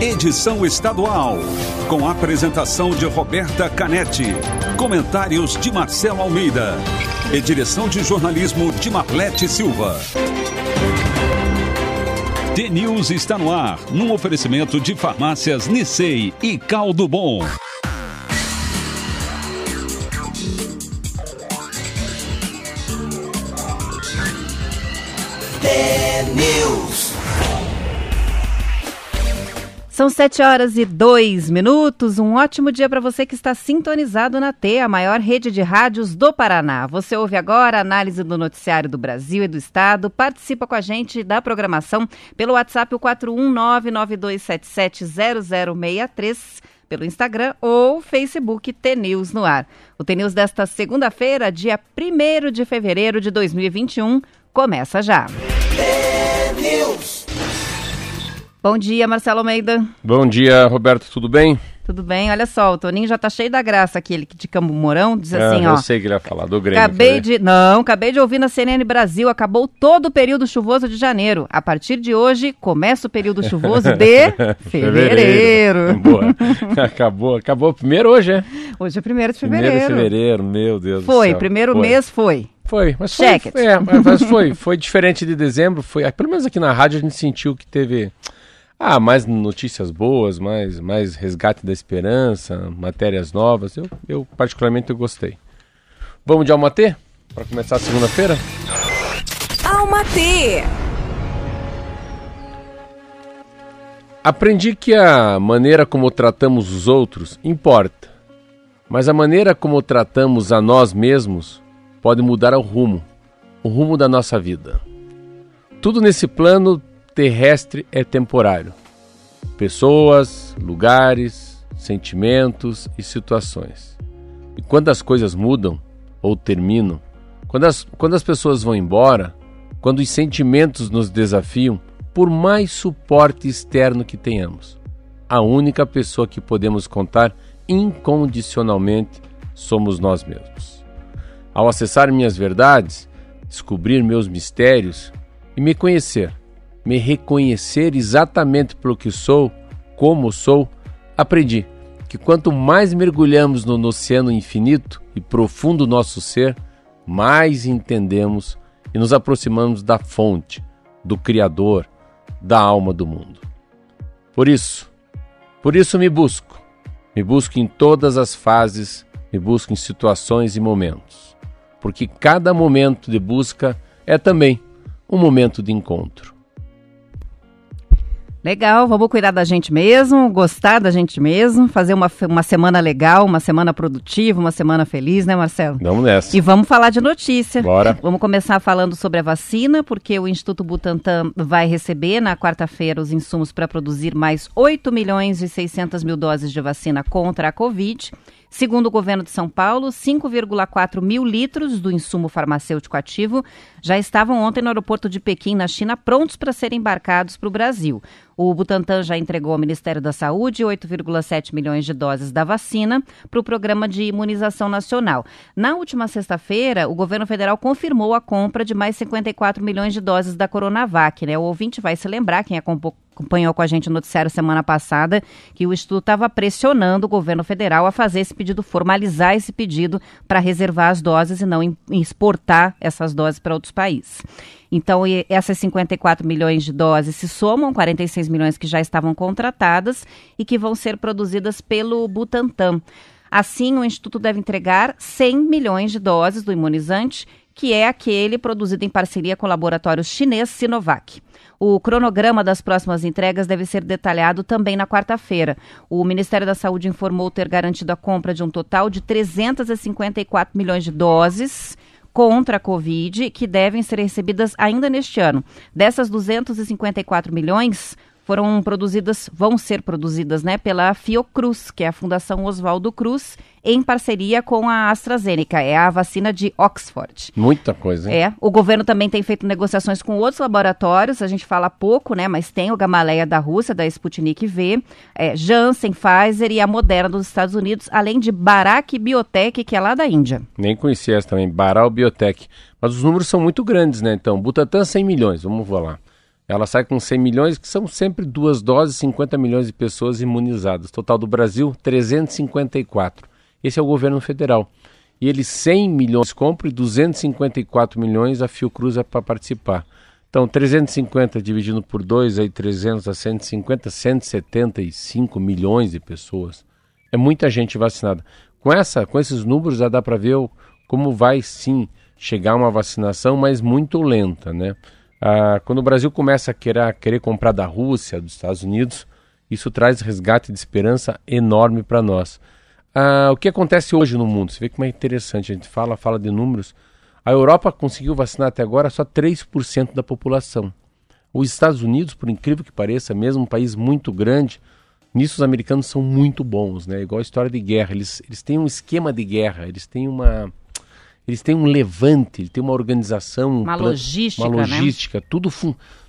edição estadual, com apresentação de Roberta Canetti, comentários de Marcelo Almeida e direção de jornalismo de Marlete Silva. T-News está no ar, num oferecimento de farmácias Nissei e Caldo Bom. T-News. São 7 horas e 2 minutos. Um ótimo dia para você que está sintonizado na T, a maior rede de rádios do Paraná. Você ouve agora a análise do noticiário do Brasil e do Estado. Participa com a gente da programação pelo WhatsApp o 41992770063 pelo Instagram ou Facebook T-News no ar. O T-News desta segunda-feira, dia 1 de fevereiro de 2021, começa já. T-News. Bom dia, Marcelo Almeida. Bom dia, Roberto, tudo bem? Tudo bem? Olha só, o Toninho já tá cheio da graça aqui, ele de Campo Mourão, diz Ah, assim, eu ó. sei que ele ia falar do Grêmio. Acabei de. Não, acabei de ouvir na CNN Brasil. Acabou todo o período chuvoso de janeiro. A partir de hoje, começa o período chuvoso de fevereiro. Boa. acabou, acabou. Primeiro hoje, é? Hoje é 1 de Primeiro fevereiro. de fevereiro, meu Deus do Foi, céu. primeiro Foi. mês foi. Foi, mas foi, Check it. foi, é, mas foi, foi diferente de dezembro, foi, ah, pelo menos aqui na rádio a gente sentiu que teve ah, mais notícias boas, mais, mais resgate da esperança, matérias novas, eu, eu particularmente eu gostei. Vamos de Alma T? Para começar a segunda-feira? Alma T. Aprendi que a maneira como tratamos os outros importa, mas a maneira como tratamos a nós mesmos pode mudar o rumo, o rumo da nossa vida. Tudo nesse plano terrestre é temporário. Pessoas, lugares, sentimentos e situações. E quando as coisas mudam ou terminam, quando as, quando as pessoas vão embora, quando os sentimentos nos desafiam, por mais suporte externo que tenhamos, a única pessoa que podemos contar incondicionalmente somos nós mesmos. Ao acessar minhas verdades, descobrir meus mistérios e me conhecer, me reconhecer exatamente pelo que sou, como sou, aprendi que quanto mais mergulhamos no oceano infinito e profundo nosso ser, mais entendemos e nos aproximamos da fonte, do Criador, da alma do mundo. Por isso, por isso me busco, me busco em todas as fases, me busco em situações e momentos, porque cada momento de busca é também um momento de encontro. Legal, vamos cuidar da gente mesmo, gostar da gente mesmo, fazer uma, uma semana legal, uma semana produtiva, uma semana feliz, né, Marcelo? Vamos nessa. E vamos falar de notícia. Bora. Vamos começar falando sobre a vacina, porque o Instituto Butantan vai receber na quarta-feira os insumos para produzir mais 8 milhões e 600 mil doses de vacina contra a Covid. Segundo o governo de São Paulo, 5,4 mil litros do insumo farmacêutico ativo já estavam ontem no aeroporto de Pequim, na China, prontos para serem embarcados para o Brasil. O Butantan já entregou ao Ministério da Saúde 8,7 milhões de doses da vacina para o programa de imunização nacional. Na última sexta-feira, o governo federal confirmou a compra de mais 54 milhões de doses da Coronavac. Né? O ouvinte vai se lembrar, quem acompanhou acompanhou com a gente o noticiário semana passada, que o Instituto estava pressionando o governo federal a fazer esse pedido, formalizar esse pedido para reservar as doses e não exportar essas doses para outros países. Então, essas 54 milhões de doses se somam, 46 milhões que já estavam contratadas e que vão ser produzidas pelo Butantan. Assim, o Instituto deve entregar 100 milhões de doses do imunizante, que é aquele produzido em parceria com o laboratório chinês Sinovac. O cronograma das próximas entregas deve ser detalhado também na quarta-feira. O Ministério da Saúde informou ter garantido a compra de um total de 354 milhões de doses contra a Covid, que devem ser recebidas ainda neste ano. Dessas 254 milhões, foram produzidas, vão ser produzidas, né, pela Fiocruz, que é a Fundação Oswaldo Cruz, em parceria com a AstraZeneca, é a vacina de Oxford. Muita coisa, hein? É, o governo também tem feito negociações com outros laboratórios, a gente fala pouco, né, mas tem o Gamaleya da Rússia, da Sputnik V, é, Janssen, Pfizer e a Moderna dos Estados Unidos, além de Bharat Biotech, que é lá da Índia. Nem conhecia essa também, Baral Biotech. Mas os números são muito grandes, né? Então, Butantan 100 milhões, vamos lá. Ela sai com 100 milhões, que são sempre duas doses, 50 milhões de pessoas imunizadas. Total do Brasil, 354. Esse é o governo federal. E ele 100 milhões compra e 254 milhões a Fiocruz é para participar. Então, 350 dividido por 2, aí 300 a 150, 175 milhões de pessoas. É muita gente vacinada. Com essa, com esses números já dá para ver como vai sim chegar uma vacinação, mas muito lenta, né? Ah, quando o Brasil começa a querer, a querer comprar da Rússia, dos Estados Unidos, isso traz resgate de esperança enorme para nós. Ah, o que acontece hoje no mundo? Você vê como é interessante, a gente fala, fala de números. A Europa conseguiu vacinar até agora só 3% da população. Os Estados Unidos, por incrível que pareça, mesmo um país muito grande, nisso os americanos são muito bons, né? Igual a história de guerra. Eles, eles têm um esquema de guerra, eles têm uma eles têm um levante, eles têm uma organização, uma logística, uma né? logística, né? tudo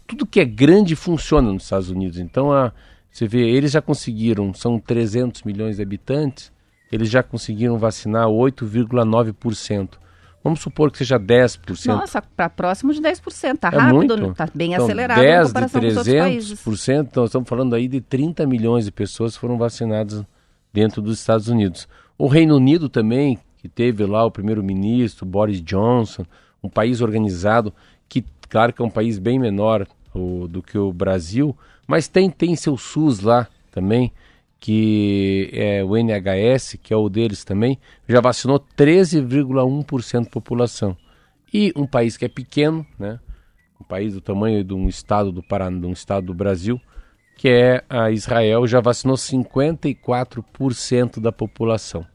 tudo que é grande funciona nos Estados Unidos. Então a, você vê, eles já conseguiram, são 300 milhões de habitantes, eles já conseguiram vacinar 8,9%. Vamos supor que seja 10%. Nossa, para próximo de 10%. Está é rápido, está bem então, acelerado 10 de 300%, então estamos falando aí de 30 milhões de pessoas que foram vacinadas dentro dos Estados Unidos. O Reino Unido também, que teve lá o primeiro-ministro Boris Johnson, um país organizado, que claro que é um país bem menor o, do que o Brasil, mas tem, tem seu SUS lá também, que é o NHS, que é o deles também, já vacinou 13,1% da população. E um país que é pequeno, né, um país do tamanho de um estado do Paraná, de um estado do Brasil, que é a Israel, já vacinou 54% da população.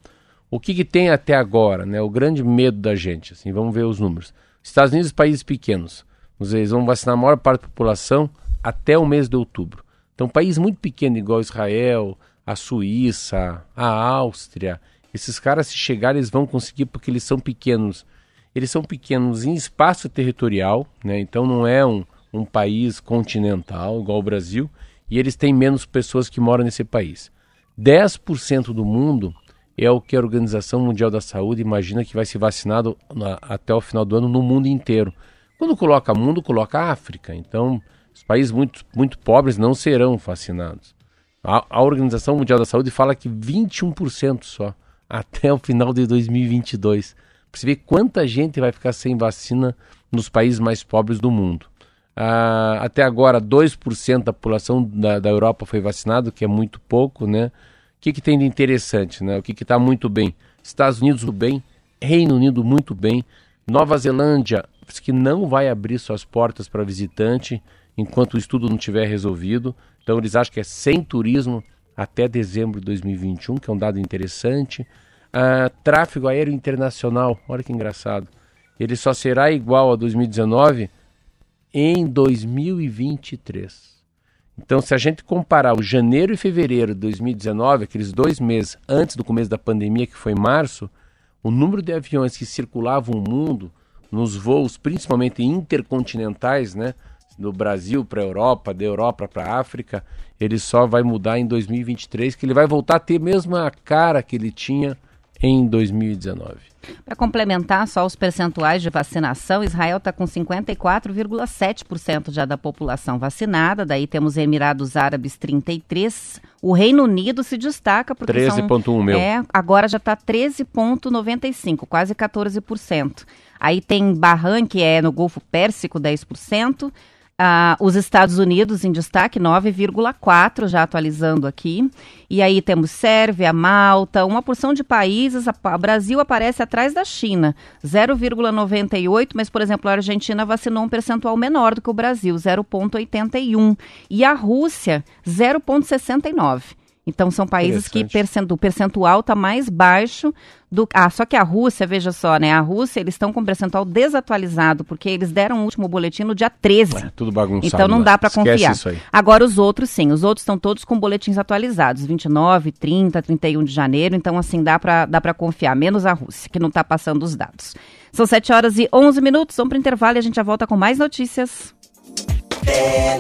O que, que, tem até agora, né? O grande medo da gente, assim, vamos ver os números. Estados Unidos, países pequenos, eles vão vacinar a maior parte da população até o mês de outubro. Então, um país muito pequeno, igual Israel, a Suíça, a Áustria, esses caras, se chegarem, eles vão conseguir porque eles são pequenos. Eles são pequenos em espaço territorial, né? Então não é um, um país continental, igual o Brasil, e eles têm menos pessoas que moram nesse país. 10% do mundo é o que a Organização Mundial da Saúde imagina que vai ser vacinado na, até o final do ano no mundo inteiro. Quando coloca mundo, coloca África. Então, os países muito, muito pobres não serão vacinados. A, a Organização Mundial da Saúde fala que 21% só até o final de 2022. Para você ver quanta gente vai ficar sem vacina nos países mais pobres do mundo. Ah, até agora, 2% da população da, da Europa foi vacinado, que é muito pouco, né? O que, que tem de interessante, né? O que está muito bem? Estados Unidos bem, Reino Unido muito bem, Nova Zelândia que não vai abrir suas portas para visitante enquanto o estudo não tiver resolvido. Então eles acham que é sem turismo até dezembro de 2021, que é um dado interessante. Uh, tráfego aéreo internacional, olha que engraçado. Ele só será igual a 2019 em 2023. Então, se a gente comparar o janeiro e fevereiro de 2019, aqueles dois meses antes do começo da pandemia, que foi março, o número de aviões que circulavam o mundo nos voos, principalmente intercontinentais, né, do Brasil para a Europa, da Europa para a África, ele só vai mudar em 2023, que ele vai voltar a ter a mesma cara que ele tinha em 2019. Para complementar só os percentuais de vacinação, Israel está com 54,7% já da população vacinada, daí temos Emirados Árabes 33%, o Reino Unido se destaca porque 13,1 meu. É, agora já está 13,95, quase 14%. Aí tem Bahrein, que é no Golfo Pérsico, 10%, ah, os Estados Unidos em destaque, 9,4, já atualizando aqui. E aí temos Sérvia, Malta, uma porção de países. O Brasil aparece atrás da China, 0,98, mas, por exemplo, a Argentina vacinou um percentual menor do que o Brasil, 0,81. E a Rússia, 0,69. Então são países que o percentual está mais baixo do. Ah, só que a Rússia, veja só, né? A Rússia, eles estão com percentual desatualizado, porque eles deram o último boletim no dia 13. É, tudo bagunçado. Então não dá para confiar. Agora os outros sim, os outros estão todos com boletins atualizados, 29, 30, 31 de janeiro, então assim dá para dá para confiar, menos a Rússia, que não está passando os dados. São 7 horas e 11 minutos, vamos para o intervalo e a gente já volta com mais notícias. É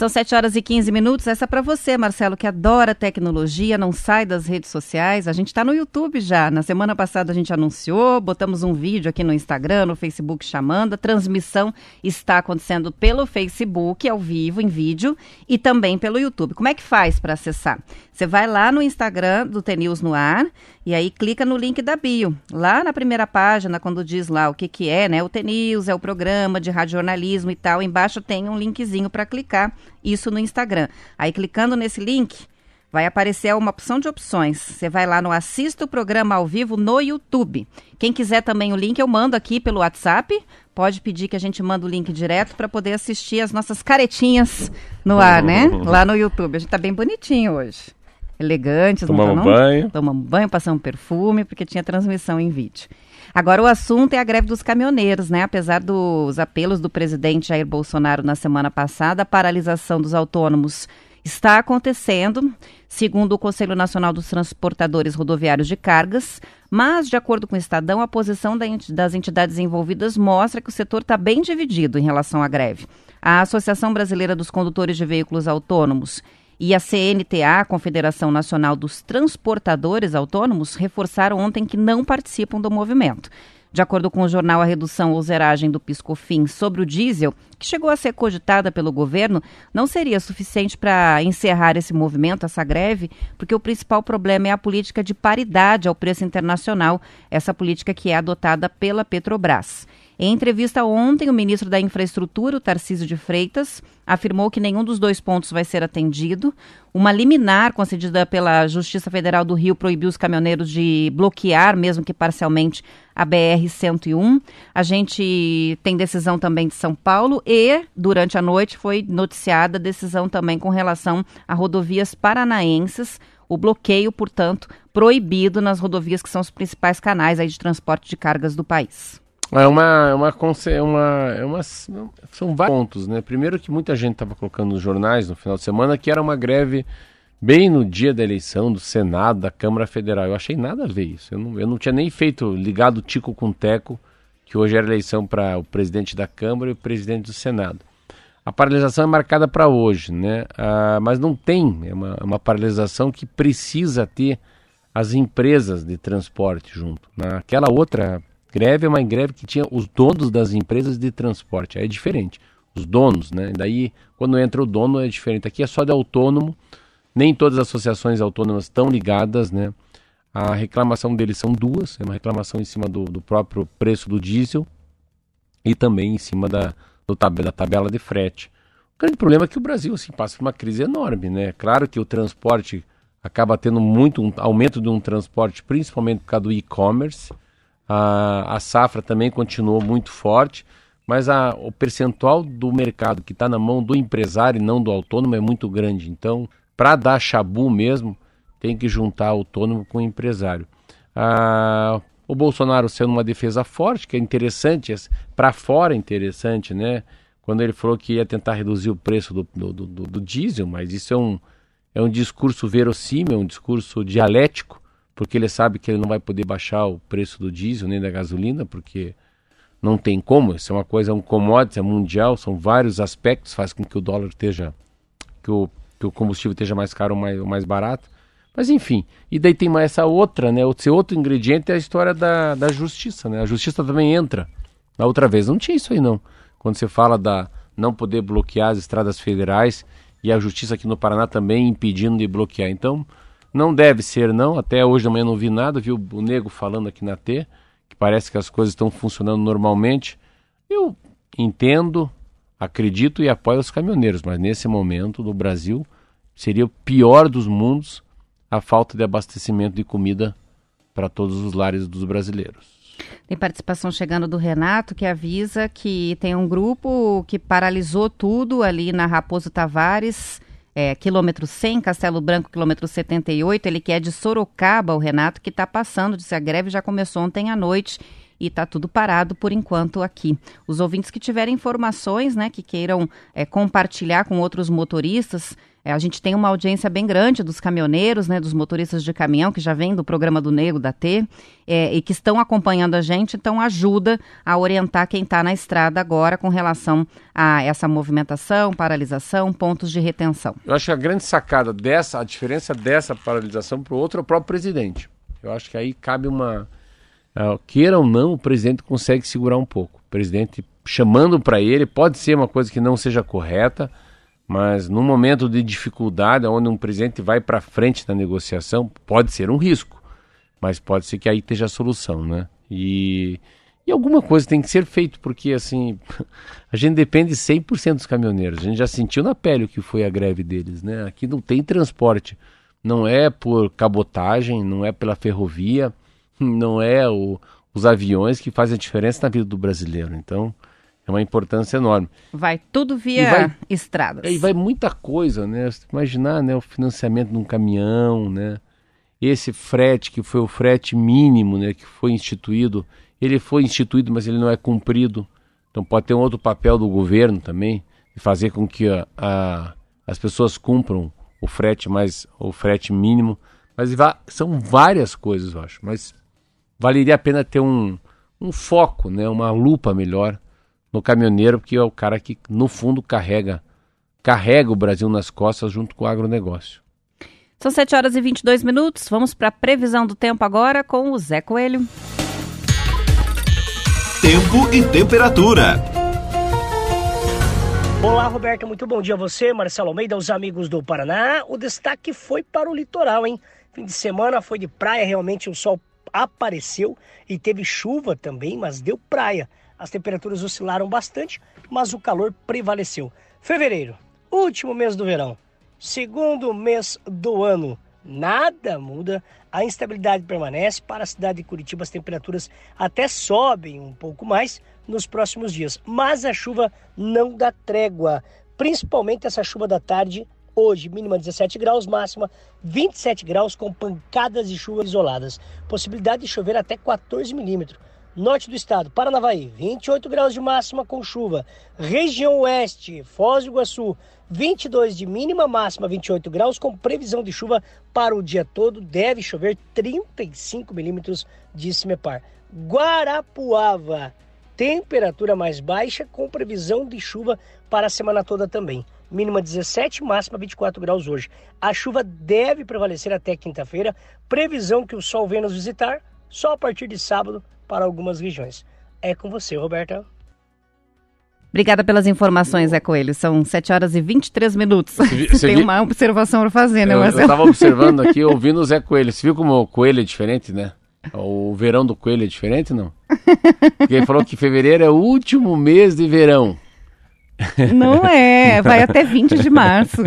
São 7 horas e 15 minutos. Essa é para você, Marcelo, que adora tecnologia, não sai das redes sociais. A gente está no YouTube já. Na semana passada a gente anunciou, botamos um vídeo aqui no Instagram, no Facebook chamando. A transmissão está acontecendo pelo Facebook, ao vivo, em vídeo, e também pelo YouTube. Como é que faz para acessar? Você vai lá no Instagram do TNews no ar e aí clica no link da bio. Lá na primeira página, quando diz lá o que, que é, né? O TNews é o programa de radiojornalismo e tal. Embaixo tem um linkzinho para clicar isso no Instagram. Aí clicando nesse link, vai aparecer uma opção de opções. Você vai lá no Assista o Programa ao Vivo no YouTube. Quem quiser também o link, eu mando aqui pelo WhatsApp. Pode pedir que a gente manda o link direto para poder assistir as nossas caretinhas no ar, né? Lá no YouTube. A gente tá bem bonitinho hoje. Elegantes, Tomamos não tá, não? banho. Tomamos banho, passamos perfume, porque tinha transmissão em vídeo. Agora, o assunto é a greve dos caminhoneiros, né? Apesar dos apelos do presidente Jair Bolsonaro na semana passada, a paralisação dos autônomos está acontecendo, segundo o Conselho Nacional dos Transportadores Rodoviários de Cargas, mas, de acordo com o Estadão, a posição das entidades envolvidas mostra que o setor está bem dividido em relação à greve. A Associação Brasileira dos Condutores de Veículos Autônomos e a CNTA, Confederação Nacional dos Transportadores Autônomos, reforçaram ontem que não participam do movimento. De acordo com o jornal, a redução ou zeragem do PiscoFim sobre o diesel, que chegou a ser cogitada pelo governo, não seria suficiente para encerrar esse movimento, essa greve, porque o principal problema é a política de paridade ao preço internacional, essa política que é adotada pela Petrobras. Em entrevista ontem, o ministro da Infraestrutura, o Tarcísio de Freitas, afirmou que nenhum dos dois pontos vai ser atendido. Uma liminar concedida pela Justiça Federal do Rio proibiu os caminhoneiros de bloquear, mesmo que parcialmente, a BR-101. A gente tem decisão também de São Paulo e, durante a noite, foi noticiada decisão também com relação a rodovias paranaenses. O bloqueio, portanto, proibido nas rodovias que são os principais canais aí de transporte de cargas do país. É uma, é uma, é uma, é uma, são vários pontos, né? Primeiro que muita gente estava colocando nos jornais no final de semana que era uma greve bem no dia da eleição do Senado, da Câmara Federal. Eu achei nada a ver isso. Eu não, eu não tinha nem feito ligado tico com teco, que hoje era eleição para o presidente da Câmara e o presidente do Senado. A paralisação é marcada para hoje, né? Ah, mas não tem, é uma, uma paralisação que precisa ter as empresas de transporte junto. Naquela outra greve é uma greve que tinha os donos das empresas de transporte, aí é diferente. Os donos, né? Daí, quando entra o dono, é diferente. Aqui é só de autônomo, nem todas as associações autônomas estão ligadas, né? A reclamação deles são duas, é uma reclamação em cima do, do próprio preço do diesel e também em cima da, do da tabela de frete. O grande problema é que o Brasil assim, passa por uma crise enorme, né? Claro que o transporte acaba tendo muito um aumento de um transporte, principalmente por causa do e-commerce. A, a safra também continuou muito forte, mas a, o percentual do mercado que está na mão do empresário e não do autônomo é muito grande. Então, para dar chabu mesmo, tem que juntar autônomo com empresário. Ah, o Bolsonaro sendo uma defesa forte, que é interessante, para fora é interessante, né? Quando ele falou que ia tentar reduzir o preço do, do, do, do diesel, mas isso é um, é um discurso verossímil, é um discurso dialético, porque ele sabe que ele não vai poder baixar o preço do diesel nem da gasolina, porque não tem como, isso é uma coisa, é um commodity, é mundial, são vários aspectos, faz com que o dólar esteja, que o, que o combustível esteja mais caro ou mais, ou mais barato. Mas enfim, e daí tem mais essa outra, né? Esse outro ingrediente é a história da, da justiça, né? A justiça também entra. Na outra vez não tinha isso aí não. Quando você fala da não poder bloquear as estradas federais e a justiça aqui no Paraná também impedindo de bloquear. Então, não deve ser não. Até hoje da manhã não vi nada, vi o, o nego falando aqui na T, que parece que as coisas estão funcionando normalmente. Eu entendo, acredito e apoio os caminhoneiros, mas nesse momento no Brasil seria o pior dos mundos a falta de abastecimento de comida para todos os lares dos brasileiros. Tem participação chegando do Renato, que avisa que tem um grupo que paralisou tudo ali na Raposo Tavares, é, quilômetro 100, Castelo Branco, quilômetro 78. Ele que é de Sorocaba, o Renato, que está passando, disse a greve já começou ontem à noite e está tudo parado por enquanto aqui. Os ouvintes que tiverem informações, né, que queiram é, compartilhar com outros motoristas, É, a gente tem uma audiência bem grande dos caminhoneiros, né, dos motoristas de caminhão, que já vem do programa do Nego, da T, é, e que estão acompanhando a gente, então ajuda a orientar quem está na estrada agora com relação a essa movimentação, paralisação, pontos de retenção. Eu acho que a grande sacada dessa, a diferença dessa paralisação para o outro é o próprio presidente. Eu acho que aí cabe uma. Uh, queira ou não, o presidente consegue segurar um pouco. O presidente chamando para ele, pode ser uma coisa que não seja correta mas num momento de dificuldade, onde um presidente vai para frente da negociação, pode ser um risco, mas pode ser que aí esteja a solução, né? E, e alguma coisa tem que ser feito, porque assim, a gente depende 100% dos caminhoneiros. A gente já sentiu na pele o que foi a greve deles, né? Aqui não tem transporte, não é por cabotagem, não é pela ferrovia, não é o, os aviões que fazem a diferença na vida do brasileiro. Então, é uma importância enorme. Vai tudo via vai, estradas. E vai muita coisa, né? Imaginar né, o financiamento de um caminhão, né? Esse frete, que foi o frete mínimo, né? Que foi instituído. Ele foi instituído, mas ele não é cumprido. Então pode ter um outro papel do governo também, de fazer com que a, a, as pessoas cumpram o frete mais o frete mínimo. Mas são várias coisas, eu acho. Mas valeria a pena ter um, um foco, né? Uma lupa melhor no caminhoneiro, porque é o cara que, no fundo, carrega, carrega o Brasil nas costas junto com o agronegócio. São 7 horas e 22 minutos. Vamos para a previsão do tempo agora com o Zé Coelho. Tempo e temperatura. Olá, Roberto. Muito bom dia a você, Marcelo Almeida, os amigos do Paraná. O destaque foi para o litoral, hein? Fim de semana foi de praia, realmente o sol apareceu e teve chuva também, mas deu praia. As temperaturas oscilaram bastante, mas o calor prevaleceu. Fevereiro, último mês do verão, segundo mês do ano, nada muda, a instabilidade permanece. Para a cidade de Curitiba, as temperaturas até sobem um pouco mais nos próximos dias, mas a chuva não dá trégua, principalmente essa chuva da tarde. Hoje, mínima 17 graus, máxima 27 graus, com pancadas de chuva isoladas. Possibilidade de chover até 14 milímetros. Norte do estado, Paranavaí, 28 graus de máxima com chuva. Região Oeste, Foz do Iguaçu, 22 de mínima, máxima 28 graus, com previsão de chuva para o dia todo. Deve chover 35 milímetros de Cimepar. Guarapuava, temperatura mais baixa, com previsão de chuva para a semana toda também. Mínima 17, máxima 24 graus hoje. A chuva deve prevalecer até quinta-feira. Previsão que o sol venha nos visitar só a partir de sábado para algumas regiões. É com você, Roberta. Obrigada pelas informações, Zé Coelho. São 7 horas e 23 minutos. Você Tem uma observação para fazer, né, Marcelo? Eu estava observando aqui, ouvindo o Zé Coelho. Você viu como o coelho é diferente, né? O verão do coelho é diferente, não? Porque ele falou que fevereiro é o último mês de verão. Não é, vai até 20 de março.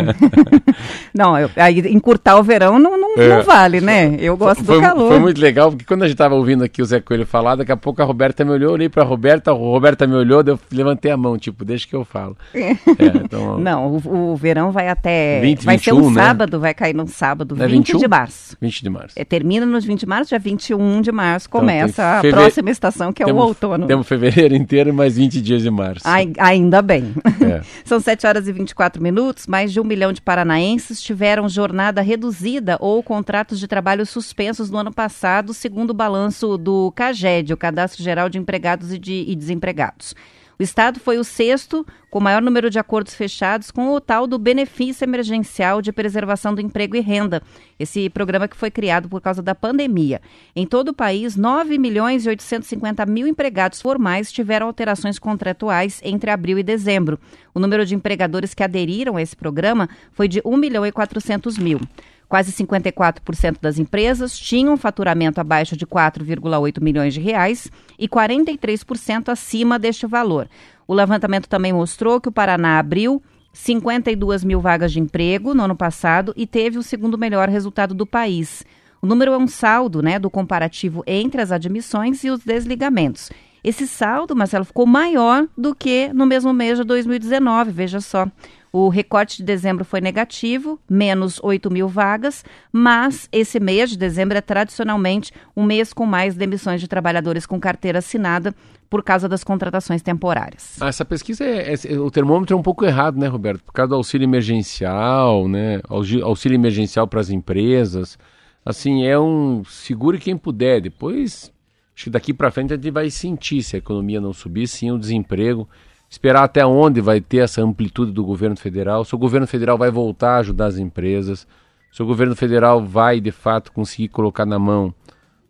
não, eu, aí encurtar o verão não, não, é. não vale, né? Eu gosto foi, do calor. Foi muito legal, porque quando a gente estava ouvindo aqui o Zé Coelho falar, daqui a pouco a Roberta me olhou, eu olhei para a Roberta, a Roberta me olhou, eu levantei a mão, tipo, deixa que eu falo. É, então, não, o, o, verão vai até... 20, vai 21, ser um né? sábado, vai cair num sábado, é 20 de março. 20 de março. É, termina nos 20 de março, dia 21 de março então, começa então, a próxima estação, que é temos, o outono. Temos fevereiro inteiro e mais 20 dias de março. Ai, ainda bem. É. São 7 horas e 24 minutos, mais de um milhão de paranaenses tiveram jornada reduzida ou contratos de trabalho suspensos no ano passado, segundo o balanço do CAGED, o Cadastro Geral de Empregados e, de, e Desempregados. O Estado foi o sexto com maior número de acordos fechados com o tal do Benefício Emergencial de Preservação do Emprego e Renda, esse programa que foi criado por causa da pandemia. Em todo o país, 9 milhões e 850 mil empregados formais tiveram alterações contratuais entre abril e dezembro. O número de empregadores que aderiram a esse programa foi de 1 milhão e 400 mil. Quase 54% das empresas tinham faturamento abaixo de 4,8 milhões de reais e 43% acima deste valor. O levantamento também mostrou que o Paraná abriu 52 mil vagas de emprego no ano passado e teve o segundo melhor resultado do país. O número é um saldo né, do comparativo entre as admissões e os desligamentos. Esse saldo, Marcelo, ficou maior do que no mesmo mês de 2019, veja só. O recorte de dezembro foi negativo, menos 8 mil vagas, mas esse mês de dezembro é tradicionalmente um mês com mais demissões de trabalhadores com carteira assinada por causa das contratações temporárias. Ah, essa pesquisa, é, é, o termômetro é um pouco errado, né, Roberto? Por causa do auxílio emergencial, né? Auxílio emergencial para as empresas. Assim, é um segure quem puder. Depois, acho que daqui para frente a gente vai sentir se a economia não subir, sim, o desemprego esperar até onde vai ter essa amplitude do governo federal, se o governo federal vai voltar a ajudar as empresas, se o governo federal vai de fato conseguir colocar na mão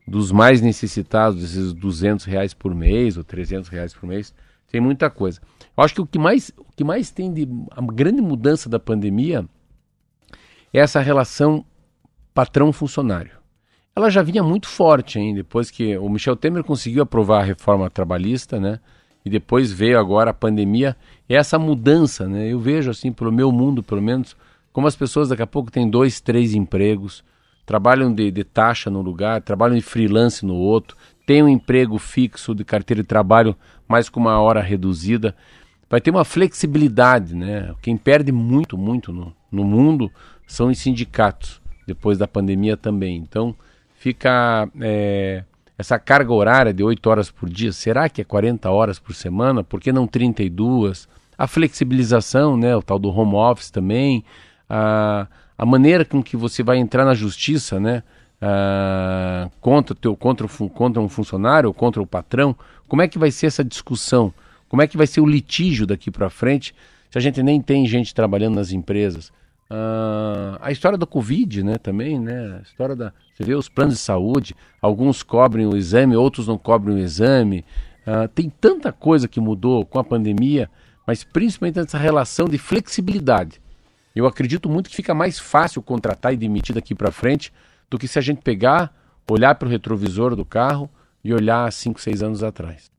dos mais necessitados esses 200 reais por mês ou 300 reais por mês, tem muita coisa. Eu acho que o que mais, o que mais tem de a grande mudança da pandemia é essa relação patrão-funcionário. Ela já vinha muito forte hein, depois que o Michel Temer conseguiu aprovar a reforma trabalhista, né? E depois veio agora a pandemia, essa mudança, né? Eu vejo assim, pelo meu mundo, pelo menos, como as pessoas daqui a pouco têm dois, três empregos, trabalham de, de taxa no lugar, trabalham de freelance no outro, têm um emprego fixo de carteira de trabalho, mas com uma hora reduzida. Vai ter uma flexibilidade, né? Quem perde muito, muito no, no mundo são os sindicatos, depois da pandemia também. Então, fica... É essa carga horária de 8 horas por dia, será que é 40 horas por semana? Por que não 32? A flexibilização, né, o tal do home office também, a, a maneira com que você vai entrar na justiça, né, a, contra, teu, contra, contra um funcionário ou contra o patrão, como é que vai ser essa discussão? Como é que vai ser o litígio daqui para frente se a gente nem tem gente trabalhando nas empresas? Uh, a história da Covid, né, também, né, a história da, você vê os planos de saúde, alguns cobrem o exame, outros não cobrem o exame, uh, tem tanta coisa que mudou com a pandemia, mas principalmente essa relação de flexibilidade. Eu acredito muito que fica mais fácil contratar e demitir daqui para frente do que se a gente pegar, olhar para o retrovisor do carro e olhar 5, 6 anos atrás.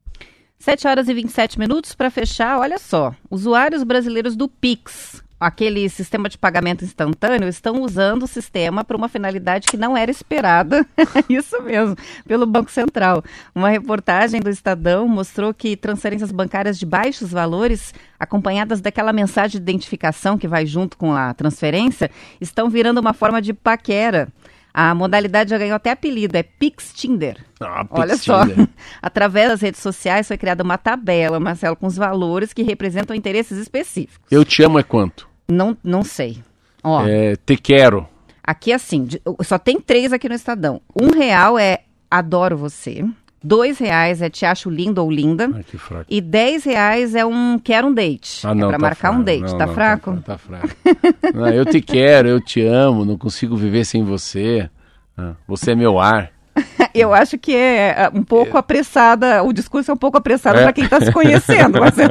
7 horas e 27 minutos para fechar, olha só. Usuários brasileiros do Pix aquele sistema de pagamento instantâneo estão usando o sistema para uma finalidade que não era esperada, isso mesmo, pelo Banco Central. Uma reportagem do Estadão mostrou que transferências bancárias de baixos valores, acompanhadas daquela mensagem de identificação que vai junto com a transferência, estão virando uma forma de paquera. A modalidade já ganhou até apelido, é Pix Tinder. Ah, Pix Olha só, através das redes sociais foi criada uma tabela, Marcelo, com os valores que representam interesses específicos. Eu te amo é quanto? Não, não sei. Ó, é, te quero. Aqui assim, só tem três aqui no Estadão. Um real é adoro você. Dois reais é te acho lindo ou linda. Ai, que fraco. E dez reais é um quero um date. Ah, não, é pra tá marcar fraco. um date. Não, tá não, fraco? Tá, tá fraco. não, eu te quero, eu te amo, não consigo viver sem você. Ah, você é meu ar. Eu acho que é um pouco apressada, o discurso é um pouco apressado É. para quem está se conhecendo. Mas é...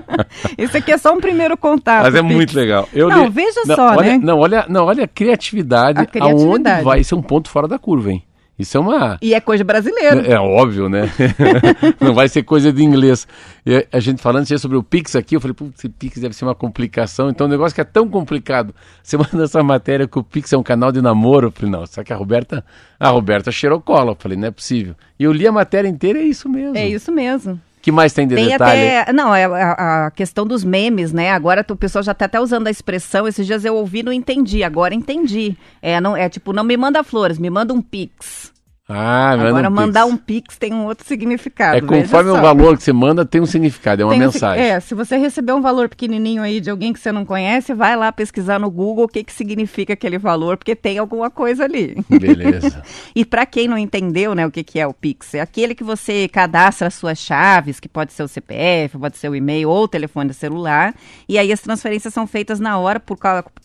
Esse aqui é só um primeiro contato. Mas é Pix. muito legal. Eu Não, li- veja não, só, olha, né? Não, olha, não, olha a criatividade, A criatividade. aonde vai. Isso é um ponto fora da curva, hein? Isso é uma. E é coisa brasileira. É óbvio, né? não vai ser coisa de inglês. E a gente falando sobre o Pix aqui, eu falei, putz, Pix deve ser uma complicação. Então, um negócio que é tão complicado. Você manda essa matéria que o Pix é um canal de namoro. Eu falei, não, só que a Roberta. A Roberta cheirou cola. Eu falei, não é possível. E eu li a matéria inteira e é isso mesmo. É isso mesmo. Que mais tem de Tem detalhe? até. Não, é a, a questão dos memes, né? Agora o pessoal já tá até usando a expressão. Esses dias eu ouvi não entendi. Agora entendi. É, não, é tipo, não me manda flores, me manda um pix. Ah, Agora um mandar Pix. um pix tem um outro significado. É conforme o valor que você manda, tem um significado, é uma Tem um mensagem. É, se você receber um valor pequenininho aí de alguém que você não conhece, vai lá pesquisar no Google o que, que significa aquele valor, porque tem alguma coisa ali. Beleza. E para quem não entendeu, né, o que, que é o Pix, é aquele que você cadastra as suas chaves, que pode ser o CPF, pode ser o e-mail ou o telefone celular, e aí as transferências são feitas na hora por,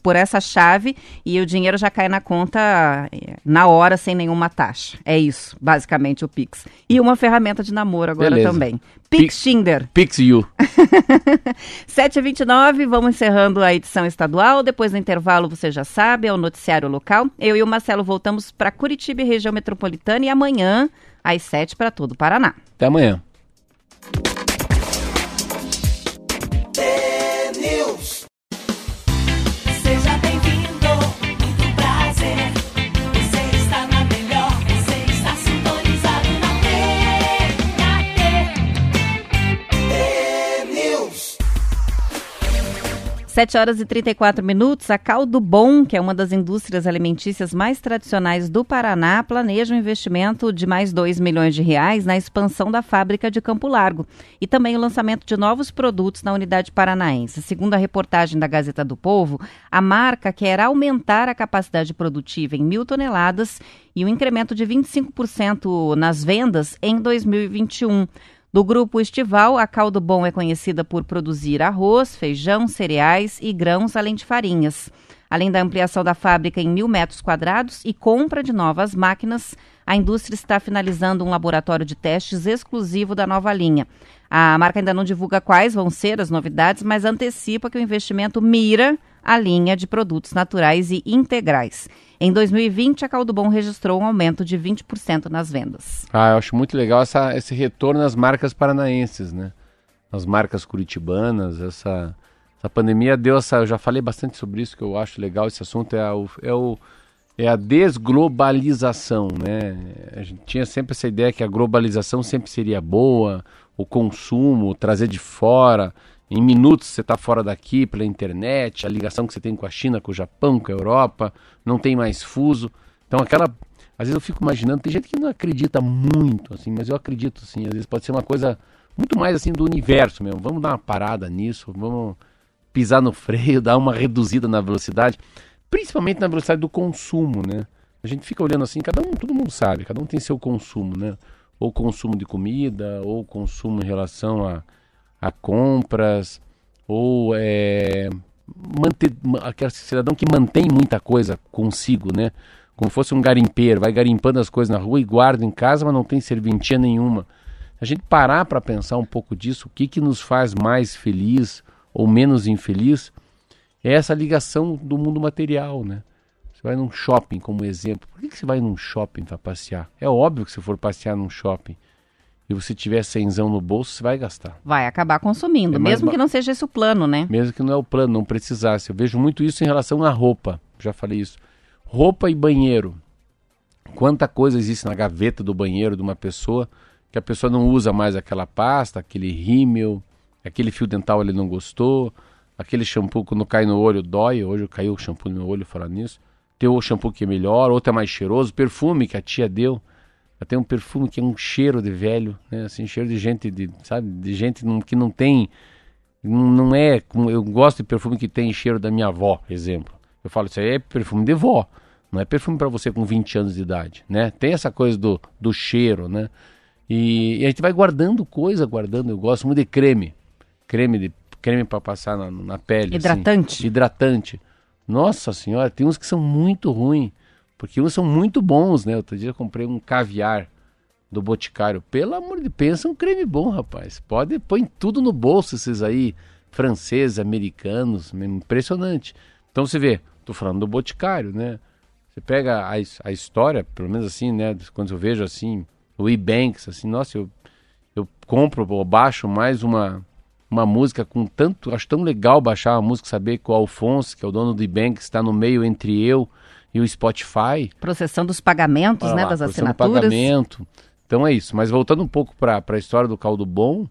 por essa chave e o dinheiro já cai na conta eh, na hora sem nenhuma taxa. É isso, basicamente o Pix. E uma ferramenta de namoro agora Beleza. também. Pix- Pix Tinder. Pix You. 7h29, vamos encerrando a edição estadual. Depois do intervalo, você já sabe, é o noticiário local. Eu e o Marcelo voltamos para Curitiba e região metropolitana e amanhã, às 7 para todo o Paraná. Até amanhã. 7 horas e 34 minutos. A Caldo Bom, que é uma das indústrias alimentícias mais tradicionais do Paraná, planeja um investimento de mais 2 milhões de reais na expansão da fábrica de Campo Largo e também o lançamento de novos produtos na unidade paranaense. Segundo a reportagem da Gazeta do Povo, a marca quer aumentar a capacidade produtiva em mil toneladas e um incremento de 25% nas vendas em 2021. Do grupo estival, a Caldo Bom é conhecida por produzir arroz, feijão, cereais e grãos, além de farinhas. Além da ampliação da fábrica em mil metros quadrados e compra de novas máquinas, a indústria está finalizando um laboratório de testes exclusivo da nova linha. A marca ainda não divulga quais vão ser as novidades, mas antecipa que o investimento mira a linha de produtos naturais e integrais. Em 2020, a Caldo Bom registrou um aumento de 20% nas vendas. Ah, eu acho muito legal essa, esse retorno às marcas paranaenses, né? As marcas curitibanas, essa, essa pandemia deu essa. Eu já falei bastante sobre isso, que eu acho legal esse assunto, é, o, é, o, é a desglobalização, né? A gente tinha sempre essa ideia que a globalização sempre seria boa, o consumo, trazer de fora. Em minutos você está fora daqui pela internet, a ligação que você tem com a China, com o Japão, com a Europa, não tem mais fuso. Então aquela. Às vezes eu fico imaginando, tem gente que não acredita muito, assim, mas eu acredito sim. Às vezes pode ser uma coisa muito mais assim do universo mesmo. Vamos dar uma parada nisso, vamos pisar no freio, dar uma reduzida na velocidade, principalmente na velocidade do consumo, né? A gente fica olhando assim, cada um, todo mundo sabe, cada um tem seu consumo, né? Ou consumo de comida, ou consumo em relação a a compras, ou é, manter, aquele cidadão que mantém muita coisa consigo, né? Como fosse um garimpeiro, vai garimpando as coisas na rua e guarda em casa, mas não tem serventia nenhuma. A gente parar para pensar um pouco disso, o que, que nos faz mais feliz ou menos infeliz, é essa ligação do mundo material, né? Você vai num shopping, como exemplo. Por que, que você vai num shopping para passear? É óbvio que se for passear num shopping, e você tiver cenzão no bolso, você vai gastar. Vai acabar consumindo, É mesmo ba- que não seja esse o plano, né? Mesmo que não é o plano, não precisasse. Eu vejo muito isso em relação à roupa. Já falei isso. Roupa e banheiro. Quanta coisa existe na gaveta do banheiro de uma pessoa que a pessoa não usa mais aquela pasta, aquele rímel, aquele fio dental ele não gostou, aquele shampoo quando cai no olho dói. Hoje caiu o shampoo no meu olho falar nisso. Tem o shampoo que é melhor, outro é mais cheiroso, perfume que a tia deu. Tem um perfume que é um cheiro de velho, né? Assim, cheiro de gente, de, sabe? De gente não- que não tem, não, não é. como- Eu gosto de perfume que tem cheiro da minha avó, exemplo. Eu falo, isso aí é perfume de vó, não é perfume para você com 20 anos de idade, né? Tem essa coisa do, do cheiro, né? E, e a gente vai guardando coisa, guardando. Eu gosto muito de creme, creme de creme para passar na, na pele. assim. Hidratante. hidratante. Nossa senhora, tem uns que são muito ruins. Porque uns são muito bons, né? Outro dia eu comprei um caviar do Boticário. Pelo amor de pensa um creme bom, rapaz. Pode, põe tudo no bolso esses aí, franceses, americanos, impressionante. Então você vê, tô falando do Boticário, né? Você pega a, a história, pelo menos assim, né? Quando eu vejo assim, o E-Banks, assim, nossa, eu, eu compro ou baixo mais uma, uma música com tanto. Acho tão legal baixar uma música, saber que o Alfonso, que é o dono do E-Banks, está no meio entre eu e o Spotify. Processando os pagamentos, né, lá, das assinaturas. pagamento. Então é isso. Mas voltando um pouco para a história do caldo bom,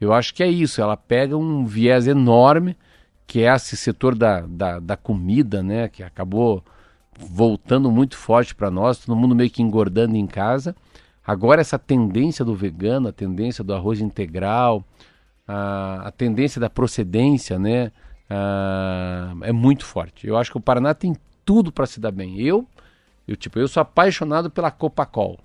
eu acho que é isso. Ela pega um viés enorme, que é esse setor da, da, da comida, né? Que acabou voltando muito forte para nós, todo mundo meio que engordando em casa. Agora essa tendência do vegano, a tendência do arroz integral, a, a tendência da procedência, né? ah, é muito forte. Eu acho que o Paraná tem tudo para se dar bem. Eu, eu tipo, eu sou apaixonado pela Copacol.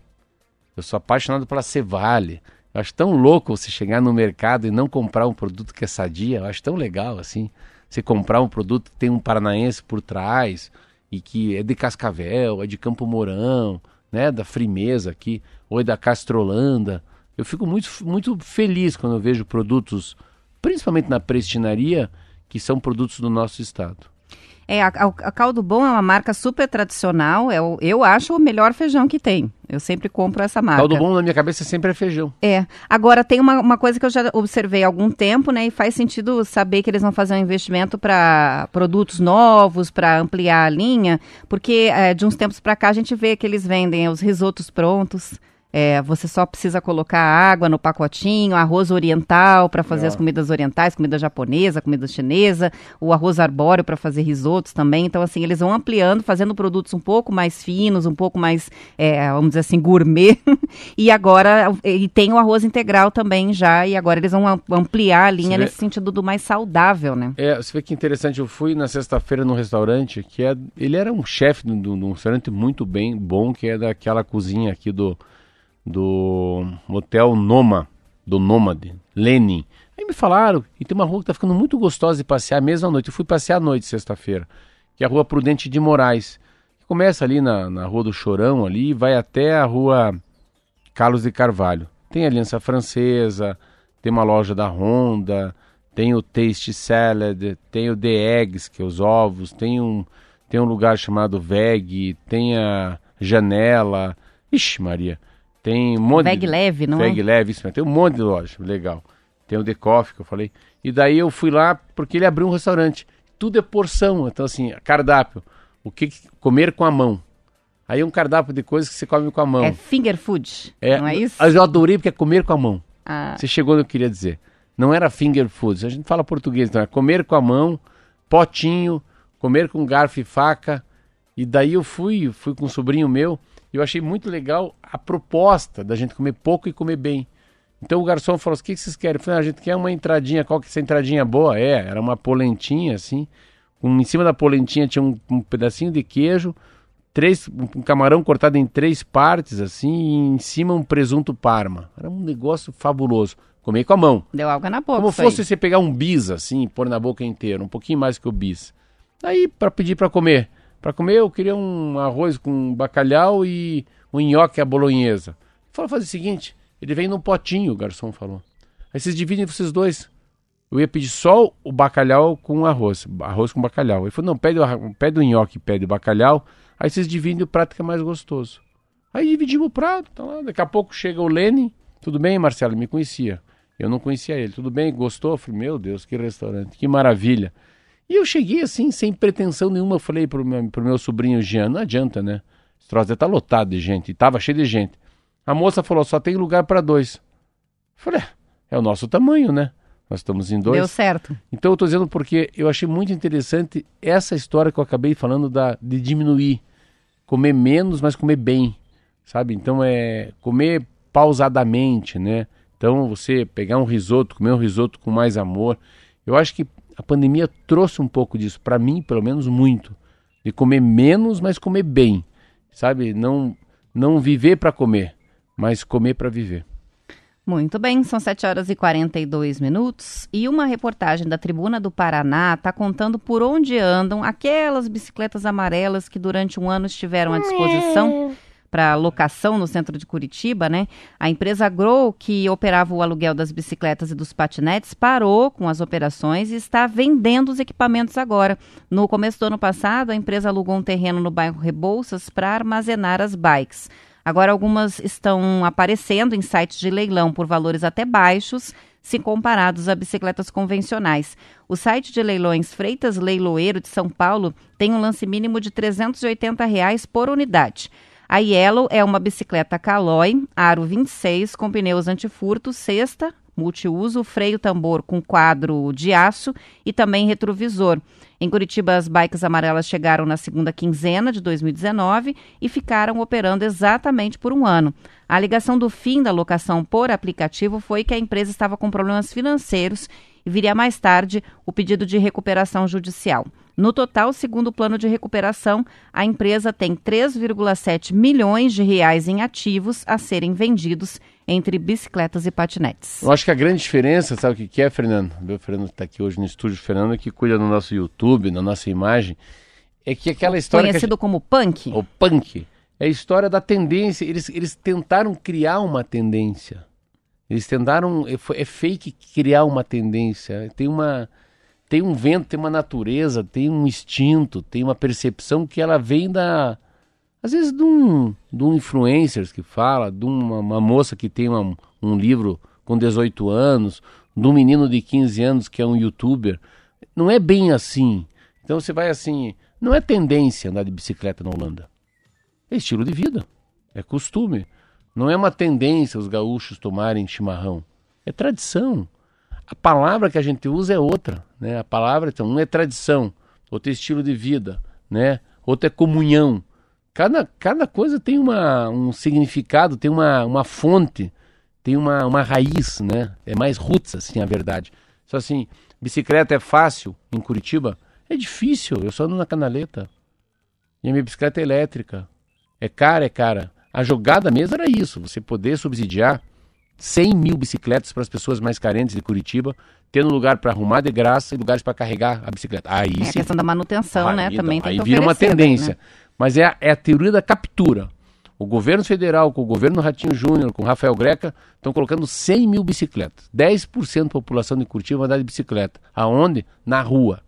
Eu sou apaixonado pela Cevale. Eu acho tão louco você chegar no mercado e não comprar um produto que é sadia. Eu acho tão legal assim. Você comprar um produto que tem um paranaense por trás e que é de Cascavel, é de Campo Mourão, né, da Frimeza aqui, ou é da Castrolanda. Eu fico muito, muito feliz quando eu vejo produtos, principalmente na prestinaria, que são produtos do nosso estado. É, a, a- Caldo Bom é uma marca super tradicional. É o- eu acho o melhor feijão que tem. Eu sempre compro essa marca. Caldo bom na minha cabeça sempre é feijão. É. Agora, tem uma, uma coisa que eu já observei há algum tempo, né? E faz sentido saber que eles vão fazer um investimento para produtos novos, para ampliar a linha, porque é, de uns tempos para cá a gente vê que eles vendem os risotos prontos. É, você só precisa colocar água no pacotinho, arroz oriental para fazer as comidas orientais, comida japonesa, comida chinesa, o arroz arbóreo para fazer risotos também. Então, assim, eles vão ampliando, fazendo produtos um pouco mais finos, um pouco mais, é, vamos dizer assim, gourmet. e agora, e tem o arroz integral também já, e agora eles vão am- ampliar a linha vê- nesse sentido do mais saudável, né? É, você vê que interessante, eu fui na sexta-feira num restaurante que é. Ele era um chefe de um- de um restaurante muito bem bom, que é daquela cozinha aqui do, do Hotel Noma, do Nômade, Lenin. Aí me falaram, e tem uma rua que tá ficando muito gostosa de passear mesmo à noite. Eu fui passear à noite sexta-feira, que é a rua Prudente de Moraes. Começa ali na, na Rua do Chorão ali e vai até a rua Carlos de Carvalho. Tem a Aliança Francesa, tem uma loja da Honda, tem o Taste Salad, tem o The Eggs, que é os ovos, tem um, tem um lugar chamado Veg, tem a Janela. Ixi, Maria. Tem um monte Veg de... leve, não Veg é? leve, isso. Tem um monte de loja, legal. Tem o The Coffee, que eu falei. E daí eu fui lá porque ele abriu um restaurante. Tudo é porção, então assim, cardápio. O que comer com a mão. Aí é um cardápio de coisas que você come com a mão. É finger food, não é isso? Mas eu adorei porque é comer com a mão. Ah, Você chegou no que eu queria dizer. Não era finger food. A gente fala português, então é comer com a mão, potinho, comer com garfo e faca. E daí eu fui, fui com um sobrinho meu, eu achei muito legal a proposta da gente comer pouco e comer bem. Então o garçom falou assim: o que vocês querem? Eu falei, ah, a gente quer uma entradinha, qual que é essa entradinha boa? É, era uma polentinha assim. Um, em cima da polentinha tinha um, um pedacinho de queijo, três, um camarão cortado em três partes, assim, e em cima um presunto parma. Era um negócio fabuloso. Comi com a mão. deu água na boca. Como fosse aí. você pegar um bis, assim, pôr na boca inteira, um pouquinho mais que o bis. Aí, para pedir para comer. Para comer, eu queria um arroz com bacalhau e um nhoque à bolonhesa. Falou, fazer o seguinte, ele vem num potinho, o garçom falou. Aí vocês dividem vocês dois. Eu ia pedir só o bacalhau com arroz, arroz com bacalhau. Ele falou, não, pede pede o nhoque, pede o bacalhau, aí vocês dividem o prato que é mais gostoso. Aí dividimos o prato, tá lá. Daqui a pouco chega o Lene. Tudo bem, Marcelo? Me conhecia. Eu não conhecia ele. Tudo bem? Gostou? Eu falei, meu Deus, que restaurante, que maravilha. E eu cheguei assim, sem pretensão nenhuma. Falei pro meu, pro meu sobrinho Jean, não adianta, né? Esse troço deve tá lotado de gente. E tava cheio de gente. A moça falou, só tem lugar para dois. Eu falei, é, é o nosso tamanho, né? Nós estamos em dois. Deu certo. Então eu tô dizendo porque eu achei muito interessante essa história que eu acabei falando da, de diminuir. Comer menos, mas comer bem. Sabe? Então é comer pausadamente, né? Então você pegar um risoto, comer um risoto com mais amor. Eu acho que a pandemia trouxe um pouco disso, para mim, pelo menos muito. De comer menos, mas comer bem. Sabe? Não, não viver para comer, mas comer para viver. Muito bem, são 7 horas e 42 minutos e uma reportagem da Tribuna do Paraná está contando por onde andam aquelas bicicletas amarelas que durante um ano estiveram à disposição para locação no centro de Curitiba, né? A empresa Grow, que operava o aluguel das bicicletas e dos patinetes, parou com as operações e está vendendo os equipamentos agora. No começo do ano passado, a empresa alugou um terreno no bairro Rebouças para armazenar as bikes. Agora, algumas estão aparecendo em sites de leilão por valores até baixos, se comparados a bicicletas convencionais. O site de leilões Freitas Leiloeiro de São Paulo tem um lance mínimo de 380 reais por unidade. A Yellow é uma bicicleta Caloi, aro 26, com pneus antifurto, cesta, multiuso, freio tambor com quadro de aço e também retrovisor. Em Curitiba, as bikes amarelas chegaram na segunda quinzena de 2019 e ficaram operando exatamente por um ano. A alegação do fim da locação por aplicativo foi que a empresa estava com problemas financeiros e viria mais tarde o pedido de recuperação judicial. No total, segundo o plano de recuperação, a empresa tem 3,7 milhões de reais em ativos a serem vendidos entre bicicletas e patinetes. Eu acho que a grande diferença, sabe o que, que é, Fernando? O Fernando está aqui hoje no estúdio, o Fernando que cuida do nosso YouTube, da nossa imagem, é que aquela história Conhecido como punk, o punk é a história da tendência. Eles, eles tentaram criar uma tendência. Eles tentaram. É, é fake criar uma tendência. Tem uma. Tem um vento, tem uma natureza, tem um instinto, tem uma percepção que ela vem da. Às vezes de um, de um influencer que fala, de uma, uma moça que tem uma- um livro com 18 anos, de um menino de 15 anos que é um youtuber. Não é bem assim. Então você vai assim. Não é tendência andar de bicicleta na Holanda. É estilo de vida, é costume. Não é uma tendência os gaúchos tomarem chimarrão. É tradição. A palavra que a gente usa é outra, né? A palavra, então, um é tradição, outro é estilo de vida, né? Outro é comunhão. Cada, cada coisa tem uma, um significado, tem uma, uma fonte, tem uma, uma raiz, né? É mais roots, assim, a verdade. Só assim, bicicleta é fácil em Curitiba? É difícil, eu só ando na canaleta. E a minha bicicleta é elétrica. É cara, é cara. A jogada mesmo era isso, você poder subsidiar 100 mil bicicletas para as pessoas mais carentes de Curitiba, tendo lugar para arrumar de graça e lugares para carregar a bicicleta. Aí É a sim. questão da manutenção, né? Aí, Também então, tem aí que vira uma oferecer, tendência. né? Mas é a, é a teoria da captura. O governo federal, com o governo Ratinho Júnior, com o Rafael Greca, estão colocando 100 mil bicicletas. 10% da população de Curitiba vai andar de bicicleta. Aonde? Na rua,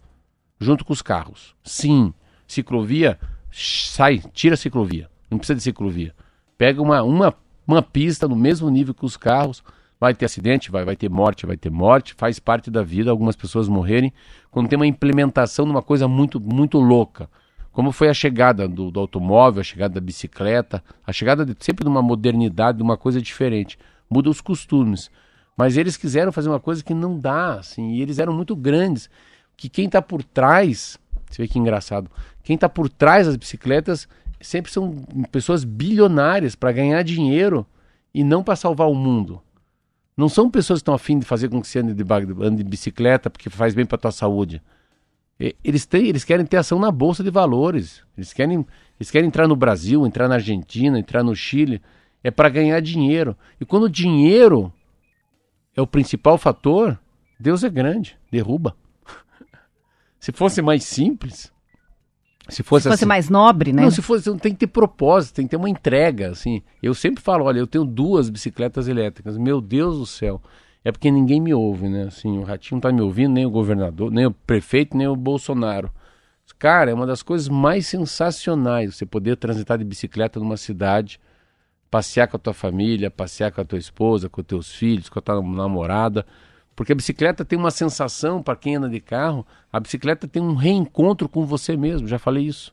junto com os carros. Sim, ciclovia, sai, tira a ciclovia. Não precisa de ciclovia. Pega uma, uma, uma pista no mesmo nível que os carros. Vai ter acidente, vai, vai ter morte, vai ter morte. Faz parte da vida algumas pessoas morrerem quando tem uma implementação de uma coisa muito, muito louca. Como foi a chegada do, do automóvel, a chegada da bicicleta, a chegada de, sempre de uma modernidade, de uma coisa diferente. Muda os costumes. Mas eles quiseram fazer uma coisa que não dá, assim, e eles eram muito grandes. Que quem está por trás, você vê que engraçado, quem está por trás das bicicletas sempre são pessoas bilionárias para ganhar dinheiro e não para salvar o mundo. Não são pessoas que estão afim de fazer com que você ande de, ande de bicicleta porque faz bem para tua saúde. Eles, têm, eles querem ter ação na bolsa de valores. Eles querem, eles querem entrar no Brasil, entrar na Argentina, entrar no Chile. É para ganhar dinheiro. E quando o dinheiro é o principal fator, Deus é grande, derruba. Se fosse mais simples, se fosse, Se fosse assim, mais nobre, né? não, se fosse, tem que ter propósito, tem que ter uma entrega, assim. Eu sempre falo, olha, eu tenho duas bicicletas elétricas. Meu Deus do céu. É porque ninguém me ouve, né? Assim, o Ratinho não tá me ouvindo, nem o governador, nem o prefeito, nem o Bolsonaro. Cara, é uma das coisas mais sensacionais você poder transitar de bicicleta numa cidade, passear com a tua família, passear com a tua esposa, com os teus filhos, com a tua namorada. Porque a bicicleta tem uma sensação, para quem anda de carro, a bicicleta tem um reencontro com você mesmo, já falei isso.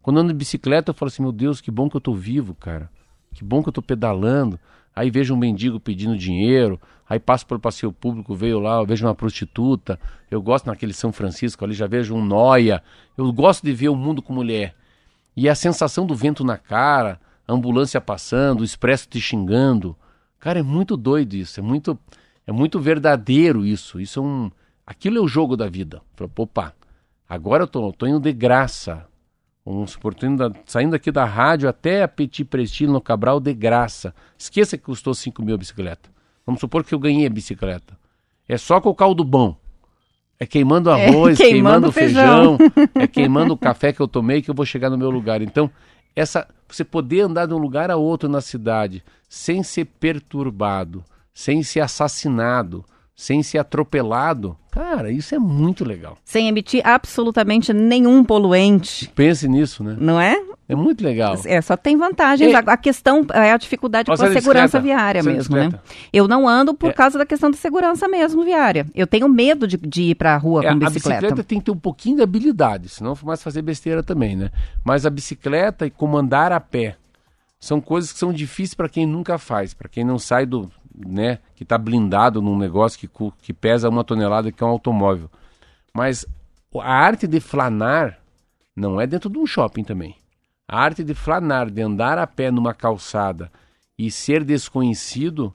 Quando ando de bicicleta, eu falo assim, meu Deus, que bom que eu tô vivo, cara. Que bom que eu tô pedalando. Aí vejo um mendigo pedindo dinheiro, aí passo pelo passeio público, veio lá, eu vejo uma prostituta. Eu gosto naquele São Francisco ali, já vejo um noia. Eu gosto de ver o mundo com mulher. E a sensação do vento na cara, a ambulância passando, o expresso te xingando. Cara, é muito doido isso, é muito é muito verdadeiro isso. Isso é um aquilo é o jogo da vida. Fala, Opa, agora eu tô, tô indo de graça. Vamos supor, da- saindo aqui da rádio até a Petit Prestígio no Cabral de graça. Esqueça que custou 5 mil a bicicleta. Vamos supor que eu ganhei a bicicleta. É só com o caldo bom. É queimando É, arroz, queimando queimando, feijão, é queimando o café que eu tomei que eu vou chegar no meu lugar. Então, essa você poder andar de um lugar a outro na cidade sem ser perturbado, sem ser assassinado, sem ser atropelado, cara, isso é muito legal. Sem emitir absolutamente nenhum poluente, Pense nisso, né? não é? É muito legal. É, só tem vantagens. É. A, a questão é a dificuldade Você com a segurança bicicleta? viária mesmo, né? bicicleta? Eu não ando por É. causa da questão da segurança mesmo viária. Eu tenho medo de, de ir pra rua É, com a bicicleta. bicicleta tem que ter um pouquinho de habilidade, senão mais fazer besteira também, né? Mas a bicicleta e como andar a pé são coisas que são difíceis para quem nunca faz, para quem não sai do, né, que está blindado num negócio que, que pesa uma tonelada, que é um automóvel. Mas o- a arte de flanar não é dentro de um shopping também. A arte de flanar, de andar a pé numa calçada e ser desconhecido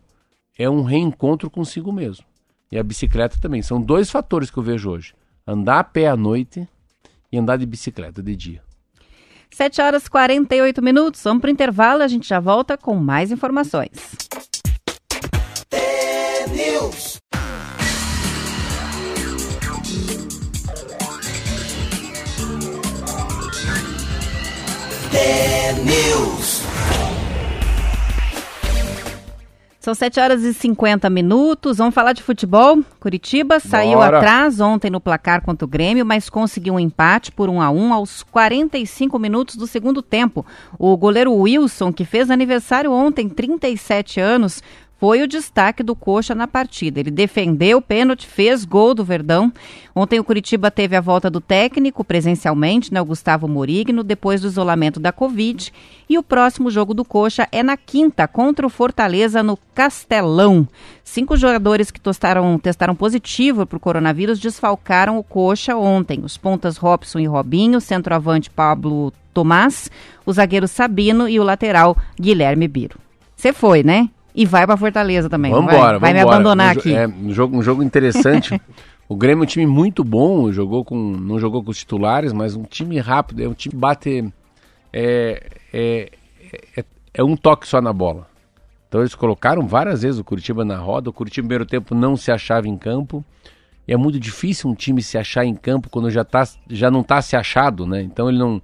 é um reencontro consigo mesmo. E a bicicleta também. São dois fatores que eu vejo hoje: andar a pé à noite e andar de bicicleta de dia. 7 horas e 48 minutos. Vamos pro intervalo, a gente já volta com mais informações. News. São 7 horas e 50 minutos. Vamos falar de futebol. Curitiba saiu Bora. atrás ontem no placar contra o Grêmio, mas conseguiu um empate por 1 a 1 aos 45 minutos do segundo tempo. O goleiro Wilson, que fez aniversário ontem, 37 anos, foi o destaque do Coxa na partida. Ele defendeu o pênalti, fez gol do Verdão. Ontem o Curitiba teve a volta do técnico presencialmente, né, o Gustavo Morigno, depois do isolamento da Covid. E o próximo jogo do Coxa é na quinta, contra o Fortaleza no Castelão. Cinco jogadores que testaram, testaram positivo para o coronavírus desfalcaram o Coxa ontem. Os pontas Robson e Robinho, centroavante Pablo Tomás, o zagueiro Sabino e o lateral Guilherme Biro. Você foi, né? E vai para Fortaleza também. Vamos vai? embora, Vai me vambora. abandonar Um aqui. É, um jogo, um jogo interessante. o Grêmio é um time muito bom, jogou com, não jogou com os titulares, mas um time rápido, é um time que bate. É, é, é, é um toque só na bola. Então eles colocaram várias vezes o Curitiba na roda. O Curitiba, no primeiro tempo, não se achava em campo. E é muito difícil um time se achar em campo quando já, tá, já não está se achado, né? Então ele não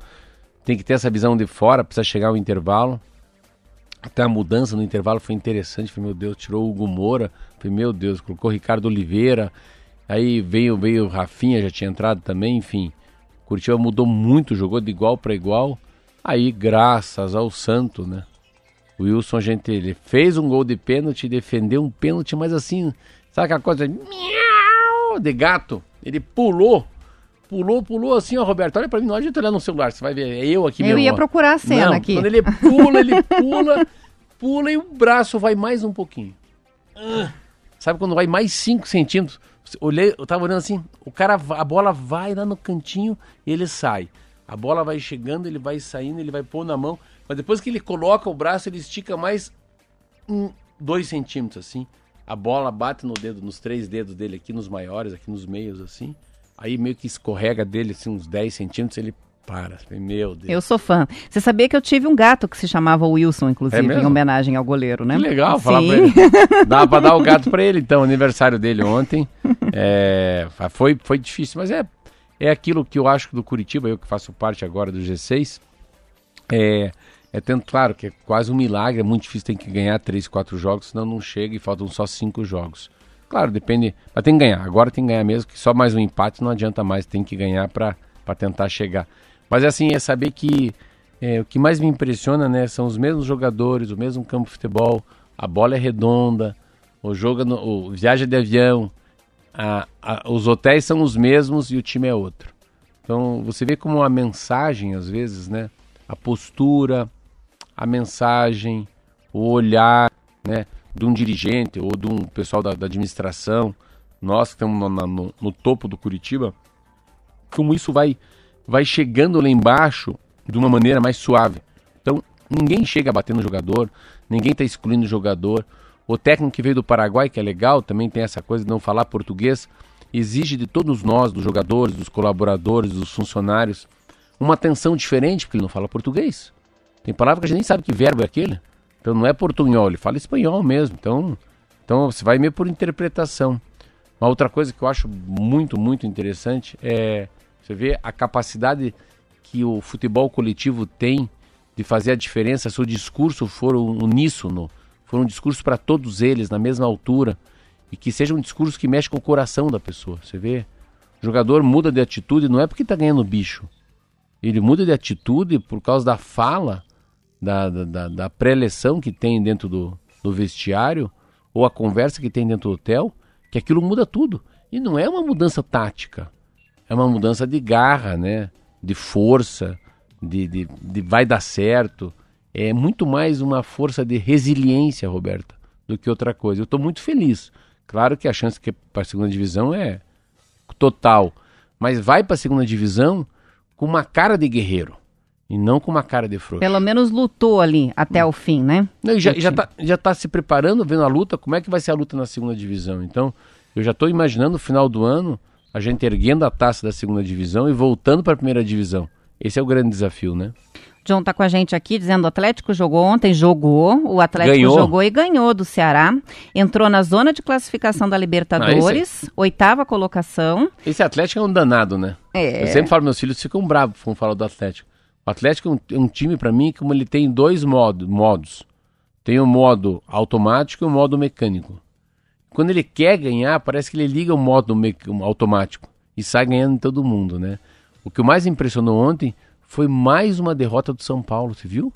tem que ter essa visão de fora, precisa chegar ao intervalo. Até a mudança no intervalo foi interessante. Falei, meu Deus, tirou o Hugo Moura. Falei, meu Deus, colocou o Ricardo Oliveira. Aí veio, veio o Rafinha, já tinha entrado também, enfim. Curitiba mudou muito, jogou de igual para igual. Aí, graças ao Santo, né? O Wilson, a gente, ele fez um gol de pênalti, defendeu um pênalti, mas assim, sabe aquela coisa de, miau, de gato? Ele pulou, pulou, pulou assim, ó, Roberto, olha pra mim, não adianta olhar no celular, você vai ver, é eu aqui Eu mesmo. ia ó. procurar a cena Não, aqui. Quando ele pula, ele pula, pula e o braço vai mais um pouquinho. Ah, Sabe quando vai mais 5 centímetros? Olhei, eu tava olhando assim, o cara, a bola vai lá no cantinho e ele sai. A bola vai chegando, ele vai saindo, ele vai pôr na mão. Mas depois que ele coloca o braço, ele estica mais um, dois centímetros, assim. A bola bate no dedo, nos três dedos dele aqui, nos maiores, aqui nos meios, assim. Aí meio que escorrega dele, assim, uns 10 centímetros, ele para. Meu Deus. Eu sou fã. Você sabia que eu tive um gato que se chamava Wilson, inclusive, É em homenagem ao goleiro, né? Que legal, Sim. falar pra ele. Dá pra dar o gato pra ele, então, aniversário dele ontem. É, foi, foi difícil, mas é, é aquilo que eu acho do Curitiba, eu que faço parte agora do G6. É, é tanto, claro, que é quase um milagre, é muito difícil, tem que ganhar três, quatro jogos, senão não chega e faltam só cinco jogos. Claro, depende, mas tem que ganhar, agora tem que ganhar mesmo, que só mais um empate não adianta mais, tem que ganhar pra tentar chegar. Mas assim, é saber que é, o que mais me impressiona, né, são os mesmos jogadores, o mesmo campo de futebol, a bola é redonda, o jogo, é no, o viaja de avião, a- a- os hotéis são os mesmos e o time é outro. Então você vê como a mensagem, às vezes, né, a postura, a mensagem, o olhar, né, de um dirigente ou de um pessoal da, da administração, nós que estamos no, no- no topo do Curitiba, como isso vai, vai chegando lá embaixo de uma maneira mais suave. Então, ninguém chega batendo no jogador, ninguém está excluindo o jogador. O técnico que veio do Paraguai, que é legal, também tem essa coisa de não falar português, exige de todos nós, dos jogadores, dos colaboradores, dos funcionários, uma atenção diferente, porque ele não fala português. Tem palavra que a gente nem sabe que verbo é aquele. Então não é portunhol, ele fala espanhol mesmo. Então, então você vai meio por interpretação. Uma outra coisa que eu acho muito, muito interessante é você ver a capacidade que o futebol coletivo tem de fazer a diferença se o discurso for uníssono, for um discurso para todos eles na mesma altura e que seja um discurso que mexe com o coração da pessoa. Você vê, o jogador muda de atitude não é porque está ganhando bicho, ele muda de atitude por causa da fala, da, da, da, pré-eleção que tem dentro do, do vestiário ou a conversa que tem dentro do hotel, que aquilo muda tudo. E não é uma mudança tática, é uma mudança de garra, né? De força, de, de, de vai dar certo. É muito mais uma força de resiliência, Roberta, do que outra coisa. Eu estou muito feliz. Claro que a chance que para a segunda divisão é total, mas vai para a segunda divisão com uma cara de guerreiro e não com uma cara de frouxo. Pelo menos lutou ali até o fim, né? Não, e já, O já, tá, já tá se preparando, vendo a luta, como é que vai ser a luta na segunda divisão. Então, eu já estou imaginando no final do ano a gente erguendo a taça da segunda divisão e voltando para a primeira divisão. Esse é o grande desafio, né? John tá com a gente aqui dizendo o Atlético jogou ontem, jogou. O Atlético Ganhou. jogou e ganhou do Ceará. Entrou na zona de classificação da Libertadores, oitava colocação. Esse Atlético é um danado, né? É. Eu sempre falo, meus filhos ficam bravos quando falam do Atlético. O Atlético é um, é um time, para mim, como ele tem dois modo, modos. Tem o modo automático e o modo mecânico. Quando ele quer ganhar, parece que ele liga o modo automático e sai ganhando em todo mundo, né? O que mais impressionou ontem foi mais uma derrota do São Paulo, você viu?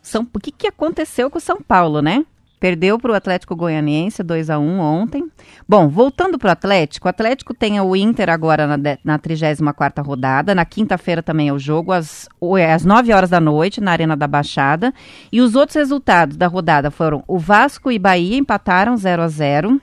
São... O que, que aconteceu com o São Paulo, né? Perdeu para o Atlético Goianiense 2 a 1 ontem. Bom, voltando para o Atlético, o Atlético tem o Inter agora na, de- na 34ª rodada. Na quinta-feira também é o jogo, às, é às 9 horas da noite, na Arena da Baixada. E os outros resultados da rodada foram o Vasco e Bahia empataram 0 a 0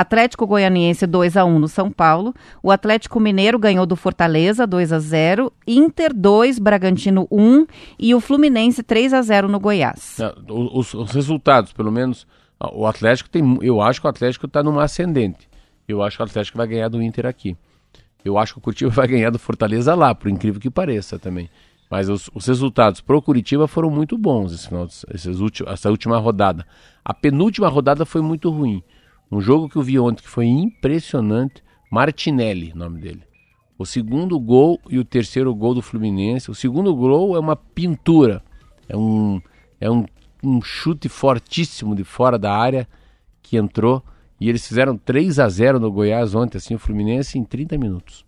Atlético Goianiense 2 a 1 no São Paulo. O Atlético Mineiro ganhou do Fortaleza 2 a 0, Inter 2, Bragantino 1 e o Fluminense 3 a 0 no Goiás. Não, Os, os resultados, pelo menos, o Atlético tem. Eu acho que o Atlético está numa ascendente. Eu acho que o Atlético vai ganhar do Inter aqui. Eu acho que o Curitiba vai ganhar do Fortaleza lá, por incrível que pareça também. Mas os, os resultados pro Curitiba foram muito bons esse final, esses ulti- essa última rodada. A penúltima rodada foi muito ruim. Um jogo que eu vi ontem que foi impressionante. Martinelli, nome dele. O segundo gol e o terceiro gol do Fluminense. O segundo gol é uma pintura. É um, é um, um chute fortíssimo de fora da área que entrou. E eles fizeram 3 a 0 no Goiás ontem, assim, o Fluminense em 30 minutos.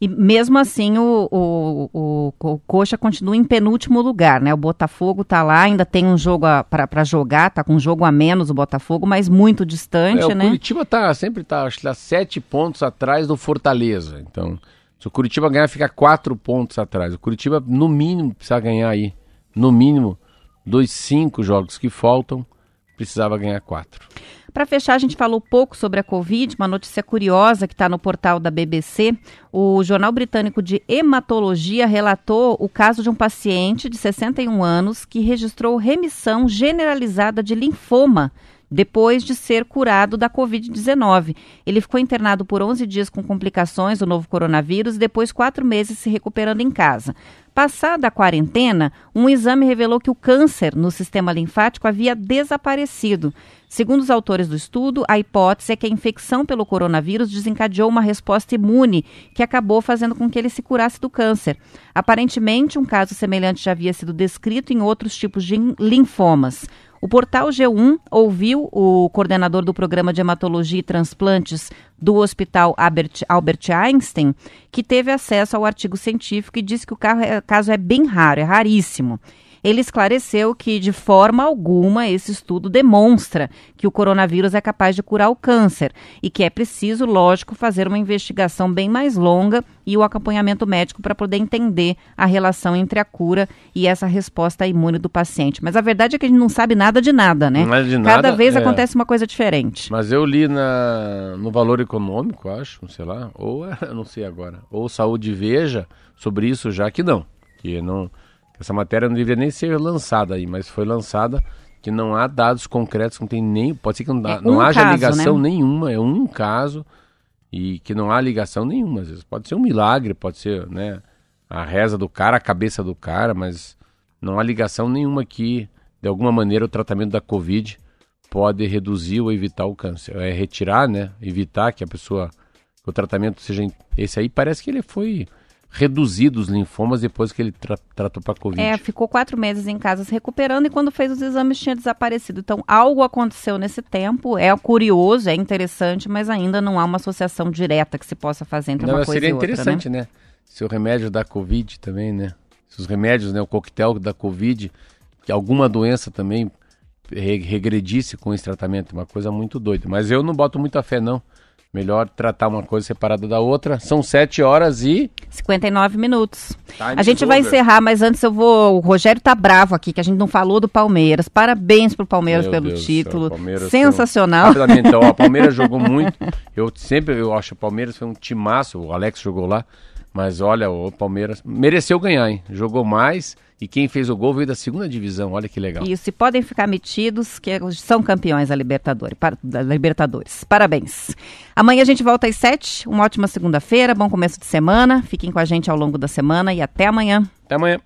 E mesmo assim, o, o, o, o Coxa continua em penúltimo lugar, né? O Botafogo tá lá, ainda tem um jogo para jogar, tá com um jogo a menos o Botafogo, mas muito distante, É, o né? Curitiba tá, sempre tá, acho que tá sete pontos atrás do Fortaleza. Então, se o Curitiba ganhar, fica quatro pontos atrás. O Curitiba, no mínimo, precisa ganhar aí. No mínimo, dos cinco jogos que faltam, precisava ganhar quatro. Para fechar, a gente falou pouco sobre a Covid, uma notícia curiosa que está no portal da BBC. O Jornal Britânico de Hematologia relatou o caso de um paciente de 61 anos que registrou remissão generalizada de linfoma depois de ser curado da Covid-19. Ele ficou internado por 11 dias com complicações do novo coronavírus e depois quatro meses se recuperando em casa. Passada a quarentena, um exame revelou que o câncer no sistema linfático havia desaparecido. Segundo os autores do estudo, a hipótese é que a infecção pelo coronavírus desencadeou uma resposta imune que acabou fazendo com que ele se curasse do câncer. Aparentemente, um caso semelhante já havia sido descrito em outros tipos de linfomas. O portal G1 ouviu o coordenador do programa de hematologia e transplantes do Hospital Albert, Einstein, que teve acesso ao artigo científico e disse que o é- caso é bem raro, é raríssimo. Ele esclareceu que, de forma alguma, esse estudo demonstra que o coronavírus é capaz de curar o câncer e que é preciso, lógico, fazer uma investigação bem mais longa e o acompanhamento médico para poder entender a relação entre a cura e essa resposta imune do paciente. Mas a verdade é que a gente não sabe nada de nada, né? Nada de Cada nada, vez é. acontece uma coisa diferente. Mas eu li na, no Valor Econômico, acho, sei lá, ou eu não sei agora, ou Saúde Veja sobre isso já que não, que não essa matéria não deveria nem ser lançada aí, mas foi lançada que não há dados concretos, não tem nem, pode ser que não, É não um haja caso, ligação né? nenhuma, é um caso e que não há ligação nenhuma, às vezes pode ser um milagre, pode ser, né, a reza do cara, a cabeça do cara, mas não há ligação nenhuma que de alguma maneira o tratamento da Covid pode reduzir ou evitar o câncer. É retirar, né? Evitar que a pessoa, o tratamento seja. Esse aí parece que ele foi reduzido os linfomas depois que ele tra- tratou para Covid. É, ficou quatro meses em casa se recuperando e quando fez os exames tinha desaparecido. Então, algo aconteceu nesse tempo. É curioso, é interessante, mas ainda não há uma associação direta que se possa fazer entre Não, uma coisa seria e outra, né? interessante, né? Se o remédio da Covid também, né? Se os remédios, né? O coquetel da Covid, que alguma doença também re- regredisse com esse tratamento. Uma coisa muito doida. Mas eu não boto muita fé, não. Melhor tratar uma coisa separada da outra. São sete horas e. 59 minutos. Time a gente is vai over. encerrar, mas antes eu vou. O Rogério tá bravo aqui, que a gente não falou do Palmeiras. Parabéns pro Palmeiras Meu pelo Deus título. Palmeiras Sensacional. foi um- Rapidamente, ó, o Palmeiras jogou muito. Eu sempre eu acho que o Palmeiras foi um timaço. O Alex jogou lá. Mas olha, o Palmeiras mereceu ganhar, hein? Jogou mais. E quem fez o gol veio da segunda divisão, olha que legal. Isso, e podem ficar metidos que são campeões da Libertadores. Para, da Libertadores. Parabéns. Amanhã a gente volta às sete. Uma ótima segunda-feira, bom começo de semana. Fiquem com a gente ao longo da semana e até amanhã. Até amanhã.